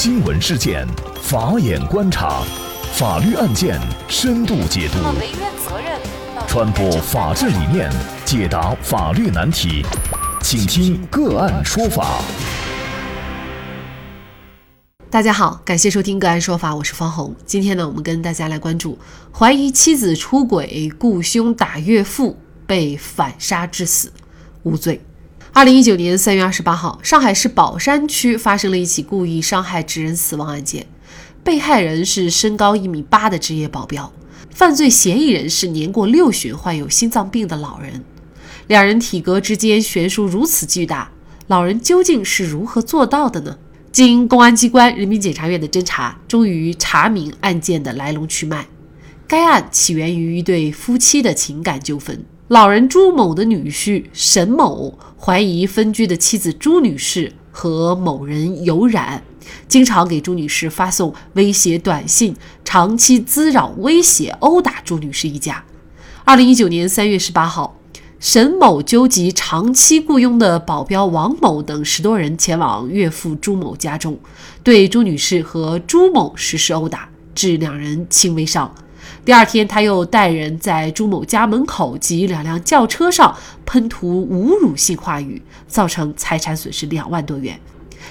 新闻事件，法眼观察，法律案件深度解读，传播法治理念，解答法律难题，请听个案说法。大家好，感谢收听个案说法，我是方红。今天呢，我们跟大家来关注：怀疑妻子出轨，雇凶打岳父，被反杀致死，无罪。二零一九年三月二十八号，上海市宝山区发生了一起故意伤害致人死亡案件，被害人是身高一米八的职业保镖，犯罪嫌疑人是年过六旬、患有心脏病的老人。两人体格之间悬殊如此巨大，老人究竟是如何做到的呢？经公安机关、人民检察院的侦查，终于查明案件的来龙去脉。该案起源于一对夫妻的情感纠纷。老人朱某的女婿沈某怀疑分居的妻子朱女士和某人有染，经常给朱女士发送威胁短信，长期滋扰、威胁、殴打朱女士一家。二零一九年三月十八号，沈某纠集长期雇佣的保镖王某等十多人前往岳父朱某家中，对朱女士和朱某实施殴打，致两人轻微伤。第二天，他又带人在朱某家门口及两辆轿车上喷涂侮辱性话语，造成财产损失两万多元。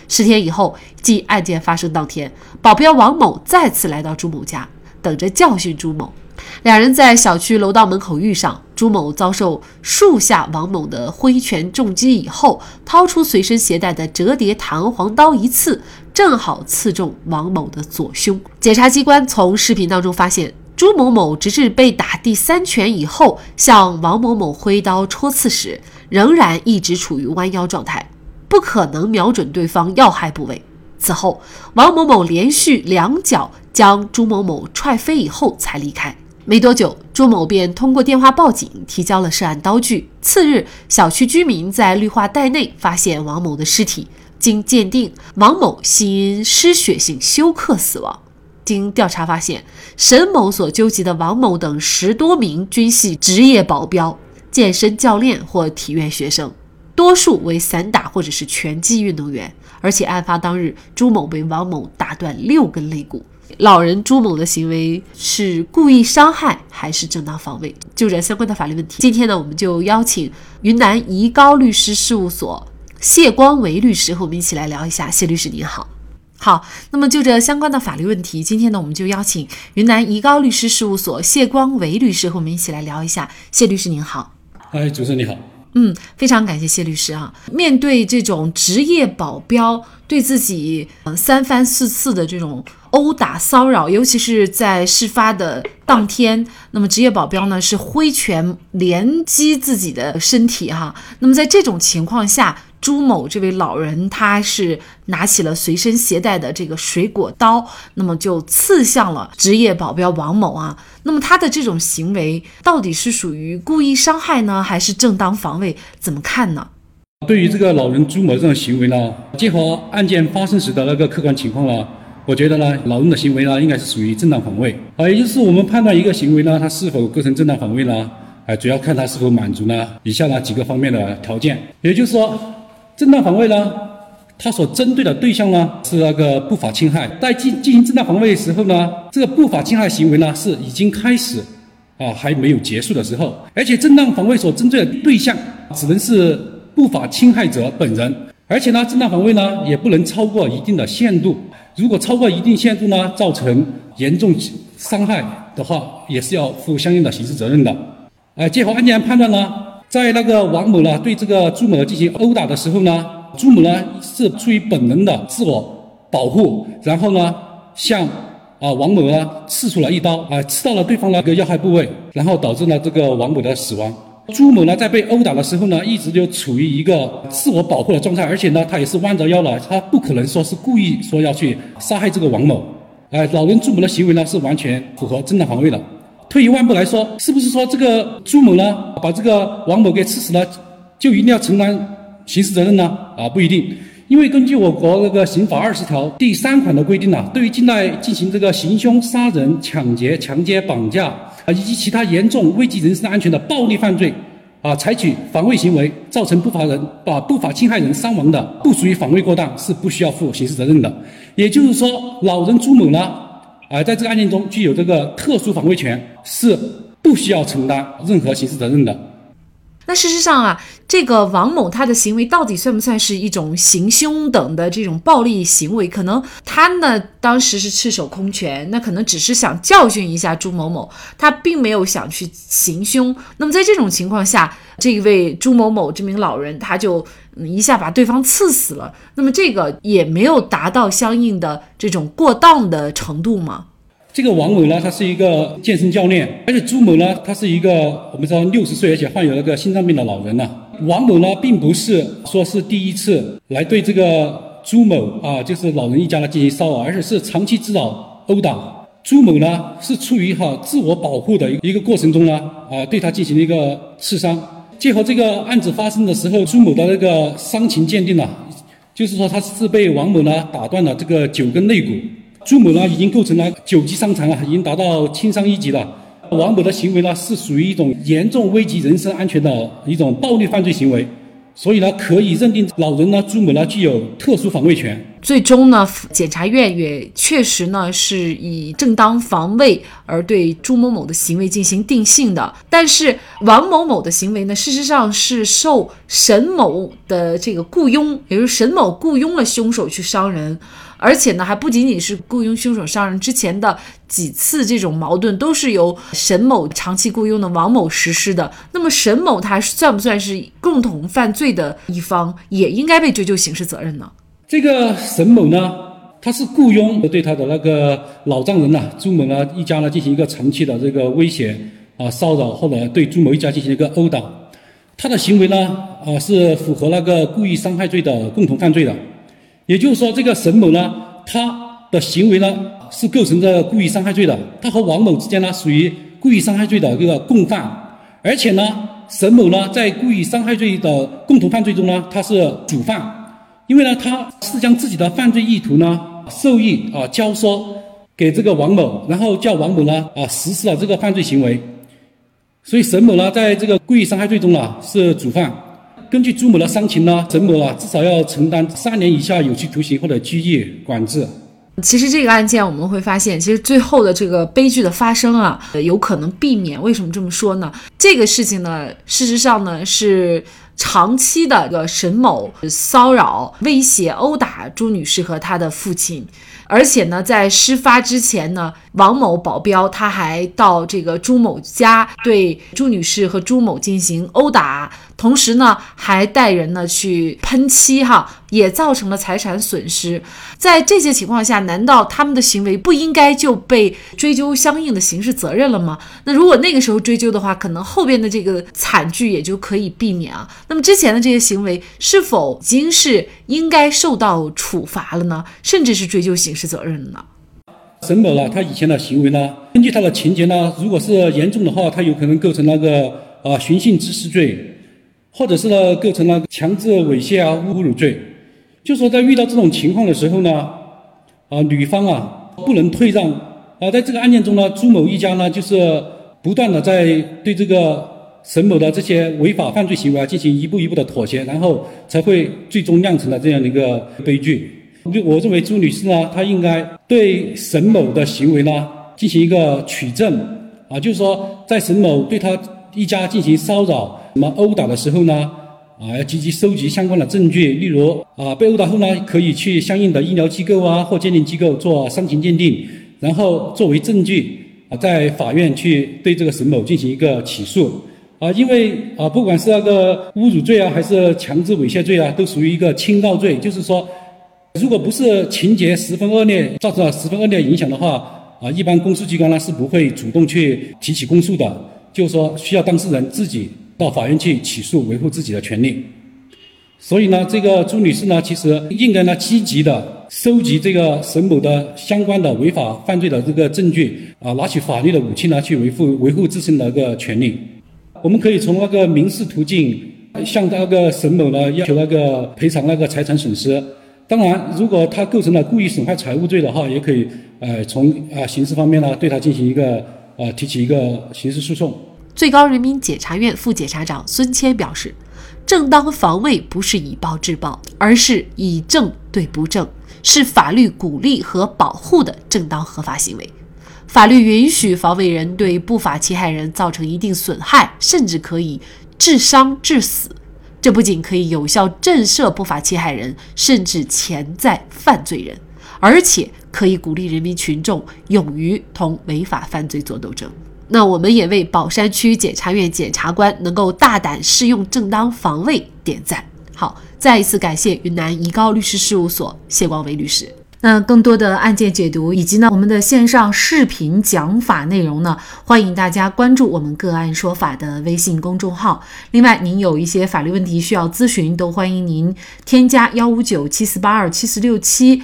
十天以后，即案件发生当天，保镖王某再次来到朱某家，等着教训朱某。两人在小区楼道门口遇上，朱某遭受数下王某的挥拳重击以后，掏出随身携带的折叠弹簧刀一刺，正好刺中王某的左胸。检察机关从视频当中发现。朱某某直至被打第三拳以后，向王某某挥刀戳刺时，仍然一直处于弯腰状态，不可能瞄准对方要害部位。此后，王某某连续两脚将朱某某踹飞以后才离开。没多久，朱某便通过电话报警，提交了涉案刀具。次日，小区居民在绿化带内发现王某的尸体，经鉴定，王某系因失血性休克死亡。经调查发现，沈某所纠集的王某等十多名均系职业保镖、健身教练或体院学生，多数为散打或者是拳击运动员。而且案发当日，朱某被王某打断六根肋骨。老人朱某的行为是故意伤害还是正当防卫？就这相关的法律问题，今天呢，我们就邀请云南怡高律师事务所谢光维律师和我们一起来聊一下。谢律师您好。好，那么就这相关的法律问题，今天呢，我们就邀请云南怡高律师事务所谢光维律师和我们一起来聊一下。谢律师您好，哎，主持人你好，嗯，非常感谢谢律师啊。面对这种职业保镖对自己三番四次的这种殴打骚扰，尤其是在事发的当天，那么职业保镖呢是挥拳连击自己的身体哈。那么在这种情况下，朱某这位老人，他是拿起了随身携带的这个水果刀，那么就刺向了职业保镖王某啊。那么他的这种行为到底是属于故意伤害呢，还是正当防卫？怎么看呢？对于这个老人朱某这种行为呢，结合案件发生时的那个客观情况呢，我觉得呢，老人的行为呢，应该是属于正当防卫。啊，也就是我们判断一个行为呢，它是否构成正当防卫呢？哎，主要看他是否满足呢以下呢几个方面的条件，也就是说。正当防卫呢，它所针对的对象呢是那个不法侵害，在进进行正当防卫的时候呢，这个不法侵害行为呢是已经开始，啊还没有结束的时候，而且正当防卫所针对的对象只能是不法侵害者本人，而且呢正当防卫呢也不能超过一定的限度，如果超过一定限度呢，造成严重伤害的话，也是要负相应的刑事责任的。哎，结合案件判断呢。在那个王某呢对这个朱某进行殴打的时候呢，朱某呢是出于本能的自我保护，然后呢向啊王某呢刺出了一刀，啊刺到了对方那个要害部位，然后导致了这个王某的死亡。朱某呢在被殴打的时候呢，一直就处于一个自我保护的状态，而且呢他也是弯着腰了，他不可能说是故意说要去杀害这个王某。哎，老人朱某的行为呢是完全符合正当防卫的。退一万步来说，是不是说这个朱某呢，把这个王某给刺死了，就一定要承担刑事责任呢？啊，不一定，因为根据我国那个刑法二十条第三款的规定呢，对于境内进行这个行凶、杀人、抢劫、强奸、绑架啊，以及其他严重危及人身安全的暴力犯罪，啊，采取防卫行为造成不法人把不法侵害人伤亡的，不属于防卫过当，是不需要负刑事责任的。也就是说，老人朱某呢，而，在这个案件中具有这个特殊防卫权，是不需要承担任何刑事责任的。那事实上啊，这个王某他的行为到底算不算是一种行凶等的这种暴力行为？可能他呢当时是赤手空拳，那可能只是想教训一下朱某某，他并没有想去行凶。那么在这种情况下，这位朱某某这名老人他就一下把对方刺死了。那么这个也没有达到相应的这种过当的程度吗？这个王某呢，他是一个健身教练，而且朱某呢，他是一个我们说六十岁而且患有那个心脏病的老人呢。王某呢，并不是说是第一次来对这个朱某啊，就是老人一家呢进行骚扰，而且是长期滋扰殴打。朱某呢，是出于哈自我保护的一个过程中呢，啊，对他进行了一个刺伤。结合这个案子发生的时候，朱某的那个伤情鉴定呢，就是说他是被王某呢打断了这个九根肋骨。朱某呢，已经构成了九级伤残了，已经达到轻伤一级了。王某的行为呢，是属于一种严重危及人身安全的一种暴力犯罪行为，所以呢，可以认定老人呢，朱某呢，具有特殊防卫权。最终呢，检察院也确实呢，是以正当防卫而对朱某某的行为进行定性的。但是王某某的行为呢，事实上是受沈某的这个雇佣，也就是沈某雇佣了凶手去伤人。而且呢，还不仅仅是雇佣凶手伤人，之前的几次这种矛盾都是由沈某长期雇佣的王某实施的。那么沈某他算不算是共同犯罪的一方，也应该被追究刑事责任呢？这个沈某呢，他是雇佣对他的那个老丈人呐朱某呢一家呢进行一个长期的这个威胁啊骚扰，或者对朱某一家进行一个殴打。他的行为呢啊是符合那个故意伤害罪的共同犯罪的。也就是说，这个沈某呢，他的行为呢是构成着故意伤害罪的。他和王某之间呢属于故意伤害罪的一个共犯，而且呢，沈某呢在故意伤害罪的共同犯罪中呢，他是主犯，因为呢他是将自己的犯罪意图呢授意啊教唆给这个王某，然后叫王某呢啊实施了这个犯罪行为，所以沈某呢在这个故意伤害罪中呢是主犯。根据朱某的伤情呢，沈某啊至少要承担三年以下有期徒刑或者拘役管制。其实这个案件我们会发现，其实最后的这个悲剧的发生啊，有可能避免。为什么这么说呢？这个事情呢，事实上呢是长期的这个沈某骚扰、威胁、殴打朱女士和她的父亲。而且呢，在事发之前呢，王某保镖他还到这个朱某家对朱女士和朱某进行殴打，同时呢，还带人呢去喷漆，哈，也造成了财产损失。在这些情况下，难道他们的行为不应该就被追究相应的刑事责任了吗？那如果那个时候追究的话，可能后边的这个惨剧也就可以避免啊。那么之前的这些行为是否已经是应该受到处罚了呢？甚至是追究刑？事责任呢？沈某呢，他以前的行为呢，根据他的情节呢，如果是严重的话，他有可能构成那个啊寻衅滋事罪，或者是呢构成了强制猥亵啊侮辱罪。就说在遇到这种情况的时候呢，啊女方啊不能退让啊，在这个案件中呢，朱某一家呢就是不断的在对这个沈某的这些违法犯罪行为啊进行一步一步的妥协，然后才会最终酿成了这样的一个悲剧。就我认为朱女士呢，她应该对沈某的行为呢进行一个取证啊，就是说在沈某对她一家进行骚扰、什么殴打的时候呢，啊要积极收集相关的证据，例如啊被殴打后呢，可以去相应的医疗机构啊或鉴定机构做伤情鉴定，然后作为证据啊在法院去对这个沈某进行一个起诉啊，因为啊不管是那个侮辱罪啊还是强制猥亵罪啊，都属于一个轻告罪，就是说。如果不是情节十分恶劣，造成了十分恶劣影响的话，啊，一般公诉机关呢是不会主动去提起公诉的，就是说需要当事人自己到法院去起诉，维护自己的权利。所以呢，这个朱女士呢，其实应该呢积极的收集这个沈某的相关的违法犯罪的这个证据，啊，拿起法律的武器呢去维护维护自身的一个权利。我们可以从那个民事途径向那个沈某呢要求那个赔偿那个财产损失。当然，如果他构成了故意损害财物罪的话，也可以呃从啊刑事方面呢对他进行一个呃提起一个刑事诉讼。最高人民检察院副检察长孙谦表示，正当防卫不是以暴制暴，而是以正对不正，是法律鼓励和保护的正当合法行为。法律允许防卫人对不法侵害人造成一定损害，甚至可以致伤致死。这不仅可以有效震慑不法侵害人，甚至潜在犯罪人，而且可以鼓励人民群众勇于同违法犯罪作斗争。那我们也为宝山区检察院检察官能够大胆适用正当防卫点赞。好，再一次感谢云南怡高律师事务所谢光伟律师。那更多的案件解读以及呢我们的线上视频讲法内容呢，欢迎大家关注我们个案说法的微信公众号。另外，您有一些法律问题需要咨询，都欢迎您添加幺五九七四八二七四六七